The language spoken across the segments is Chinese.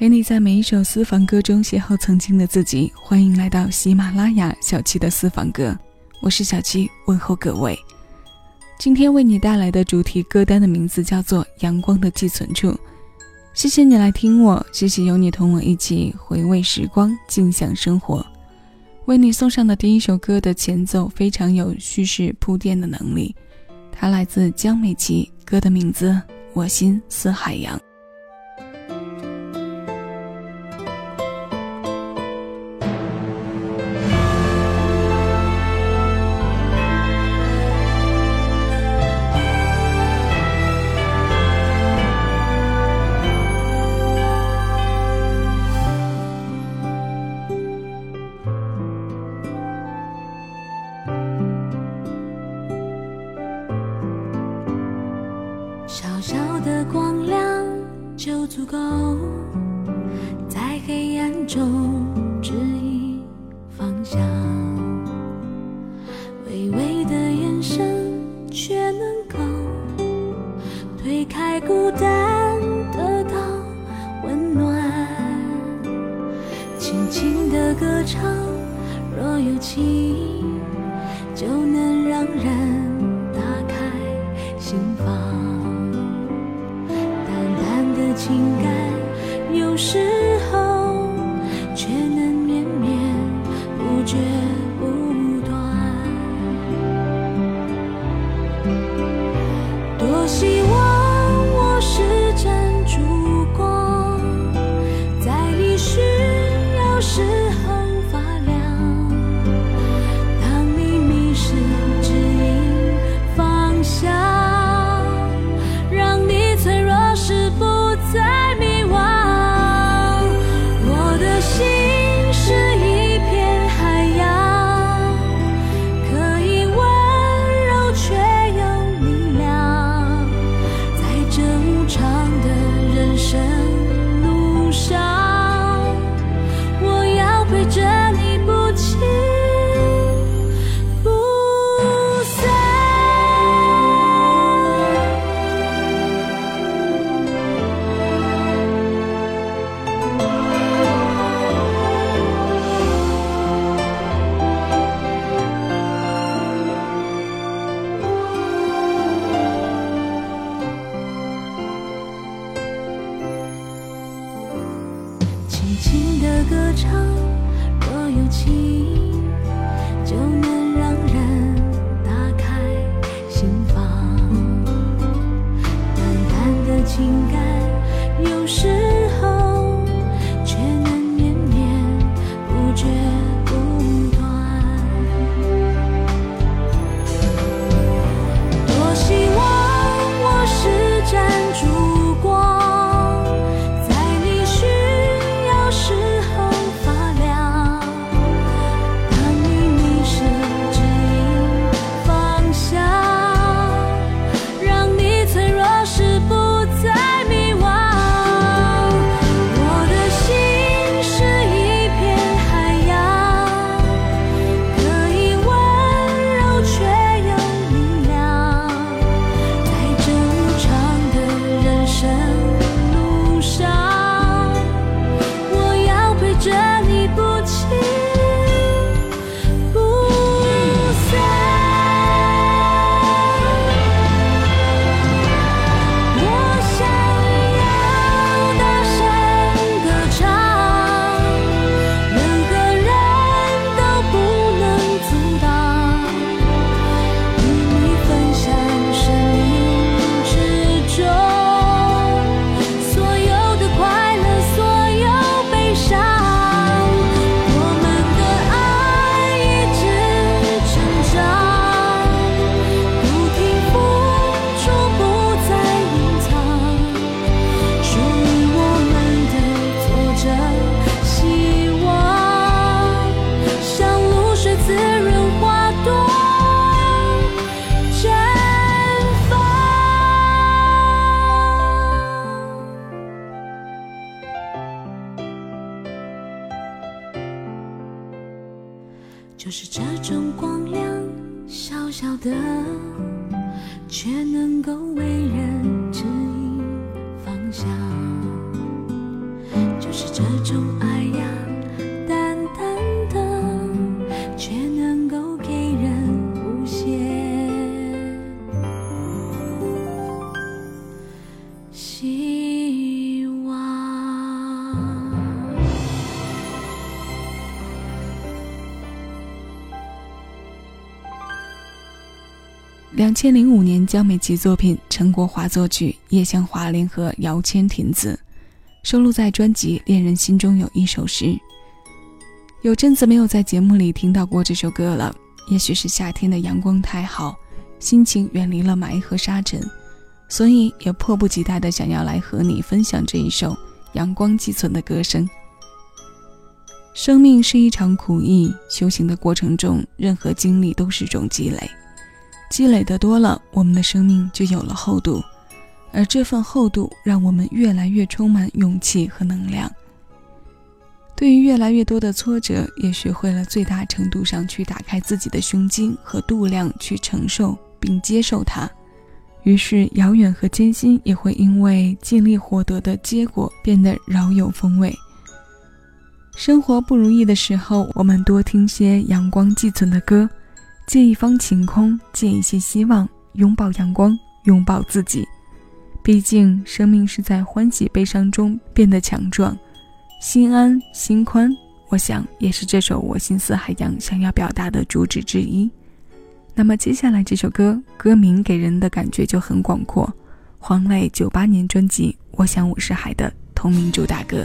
陪你在每一首私房歌中邂逅曾经的自己。欢迎来到喜马拉雅小七的私房歌，我是小七，问候各位。今天为你带来的主题歌单的名字叫做《阳光的寄存处》。谢谢你来听我，谢谢有你同我一起回味时光，静享生活。为你送上的第一首歌的前奏非常有叙事铺垫的能力，它来自江美琪，歌的名字《我心似海洋》。情。情感。两千零五年，江美琪作品，陈国华作曲，叶向华联合姚谦填词，收录在专辑《恋人心中有一首诗》。有阵子没有在节目里听到过这首歌了，也许是夏天的阳光太好，心情远离了霾和沙尘，所以也迫不及待的想要来和你分享这一首阳光寄存的歌声。生命是一场苦役，修行的过程中，任何经历都是种积累。积累的多了，我们的生命就有了厚度，而这份厚度让我们越来越充满勇气和能量。对于越来越多的挫折，也学会了最大程度上去打开自己的胸襟和度量，去承受并接受它。于是，遥远和艰辛也会因为尽力获得的结果变得饶有风味。生活不如意的时候，我们多听些阳光寄存的歌。借一方晴空，借一些希望，拥抱阳光，拥抱自己。毕竟，生命是在欢喜悲伤中变得强壮，心安心宽。我想，也是这首《我心似海洋》想要表达的主旨之一。那么，接下来这首歌歌名给人的感觉就很广阔，黄磊九八年专辑《我想我是海》的同名主打歌。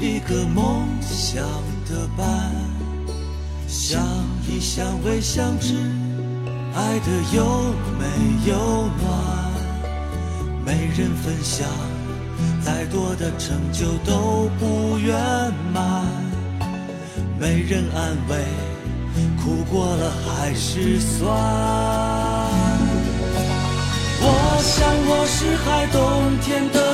一个梦想的伴，相依相偎相知，爱的有没有暖？没人分享，再多的成就都不圆满。没人安慰，苦过了还是酸。我想我是海，冬天的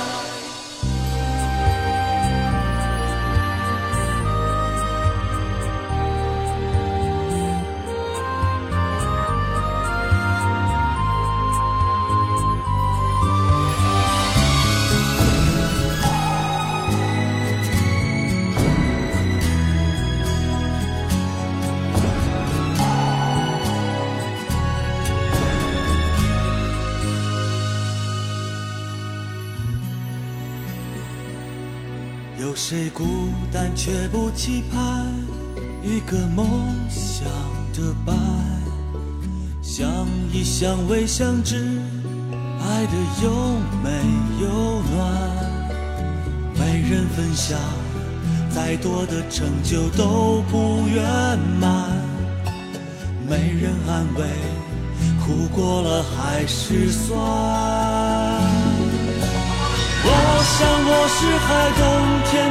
谁孤单却不期盼一个梦想的伴？相依相偎相知，爱的有没有暖？没人分享，再多的成就都不圆满。没人安慰，苦过了还是酸。我想我是海，冬天，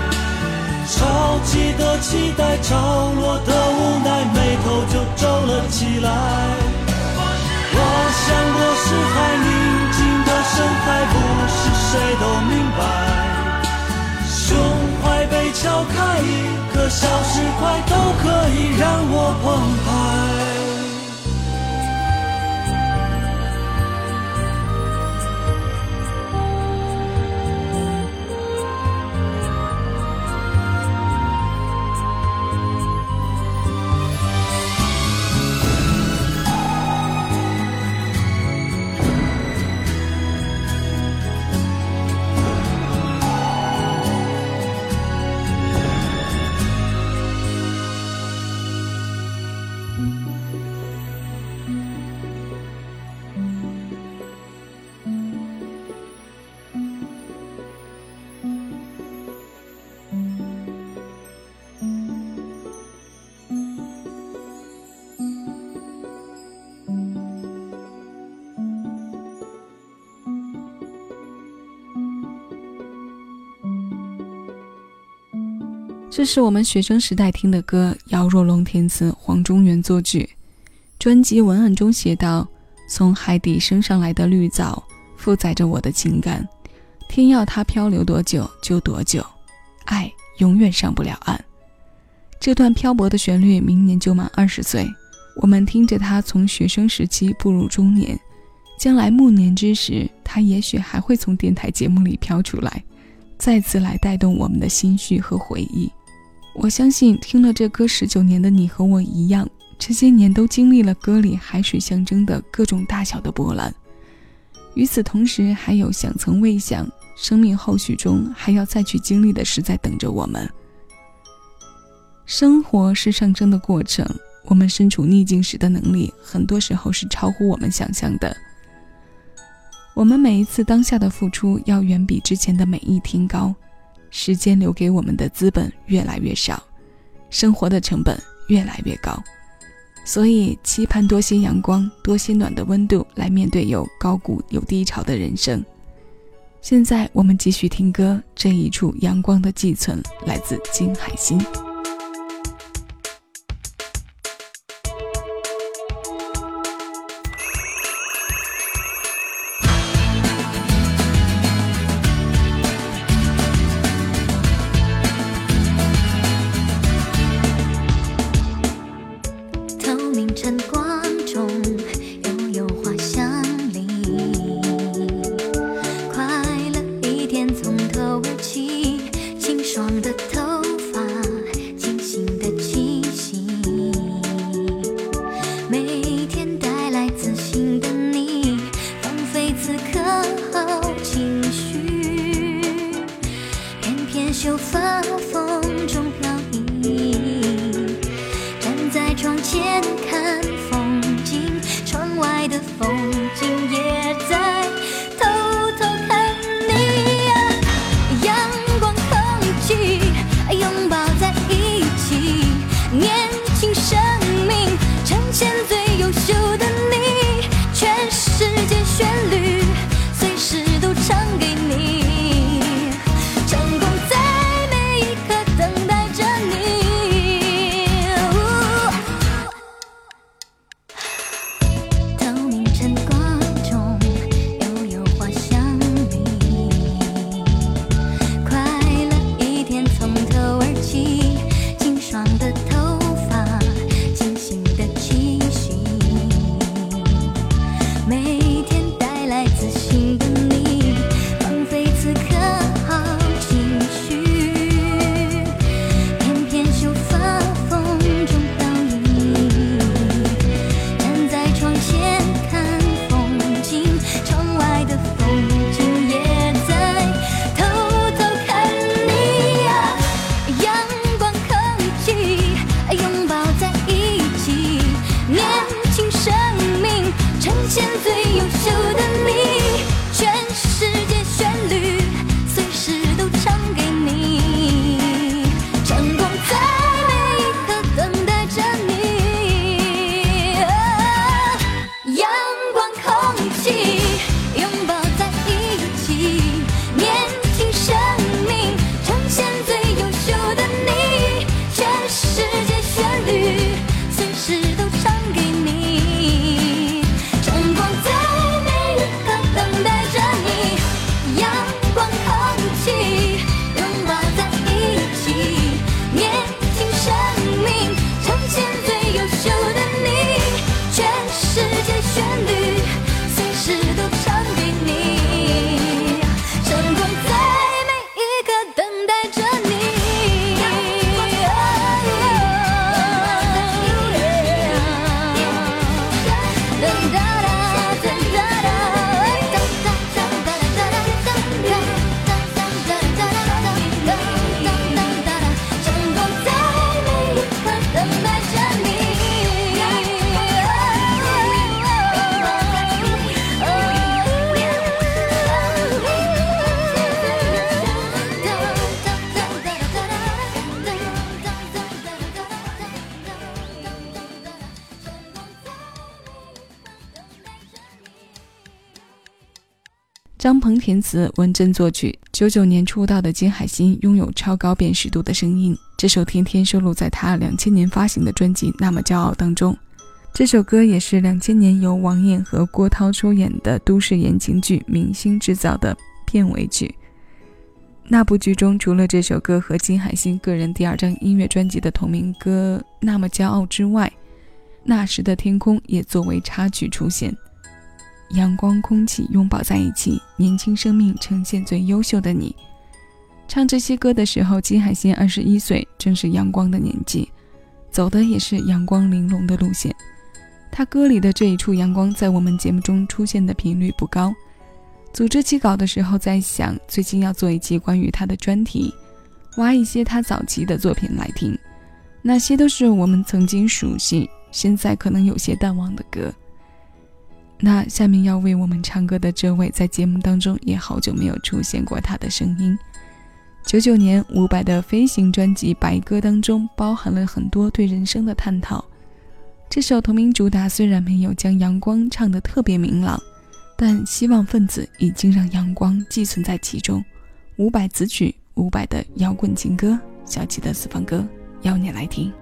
潮起的期待，潮落的无奈，眉头就皱了起来。我想我是海，宁静的深海，不是谁都明白。胸怀被敲开，一颗小石块这是我们学生时代听的歌，姚若龙填词，黄中原作曲。专辑文案中写道：“从海底升上来的绿藻，负载着我的情感。天要它漂流多久就多久，爱永远上不了岸。”这段漂泊的旋律，明年就满二十岁。我们听着它从学生时期步入中年，将来暮年之时，它也许还会从电台节目里飘出来，再次来带动我们的心绪和回忆。我相信听了这歌十九年的你和我一样，这些年都经历了歌里海水象征的各种大小的波澜。与此同时，还有想曾未想，生命后续中还要再去经历的事在等着我们。生活是上升的过程，我们身处逆境时的能力，很多时候是超乎我们想象的。我们每一次当下的付出，要远比之前的每一天高。时间留给我们的资本越来越少，生活的成本越来越高，所以期盼多些阳光、多些暖的温度来面对有高谷有低潮的人生。现在我们继续听歌，这一处阳光的寄存来自金海心。就发疯。张鹏填词，文珍作曲。九九年出道的金海心拥有超高辨识度的声音，这首《天天》收录在他两千年发行的专辑《那么骄傲》当中。这首歌也是两千年由王艳和郭涛出演的都市言情剧《明星制造》的片尾曲。那部剧中，除了这首歌和金海心个人第二张音乐专辑的同名歌《那么骄傲》之外，那时的天空也作为插曲出现。阳光、空气拥抱在一起，年轻生命呈现最优秀的你。唱这些歌的时候，金海心二十一岁，正是阳光的年纪，走的也是阳光玲珑的路线。他歌里的这一处阳光，在我们节目中出现的频率不高。组织起稿的时候，在想最近要做一期关于他的专题，挖一些他早期的作品来听。那些都是我们曾经熟悉，现在可能有些淡忘的歌。那下面要为我们唱歌的这位，在节目当中也好久没有出现过他的声音。九九年伍佰的《飞行》专辑《白鸽》当中，包含了很多对人生的探讨。这首同名主打虽然没有将阳光唱得特别明朗，但希望分子已经让阳光寄存在其中。伍佰词曲，伍佰的摇滚情歌，小七的私房歌，邀你来听。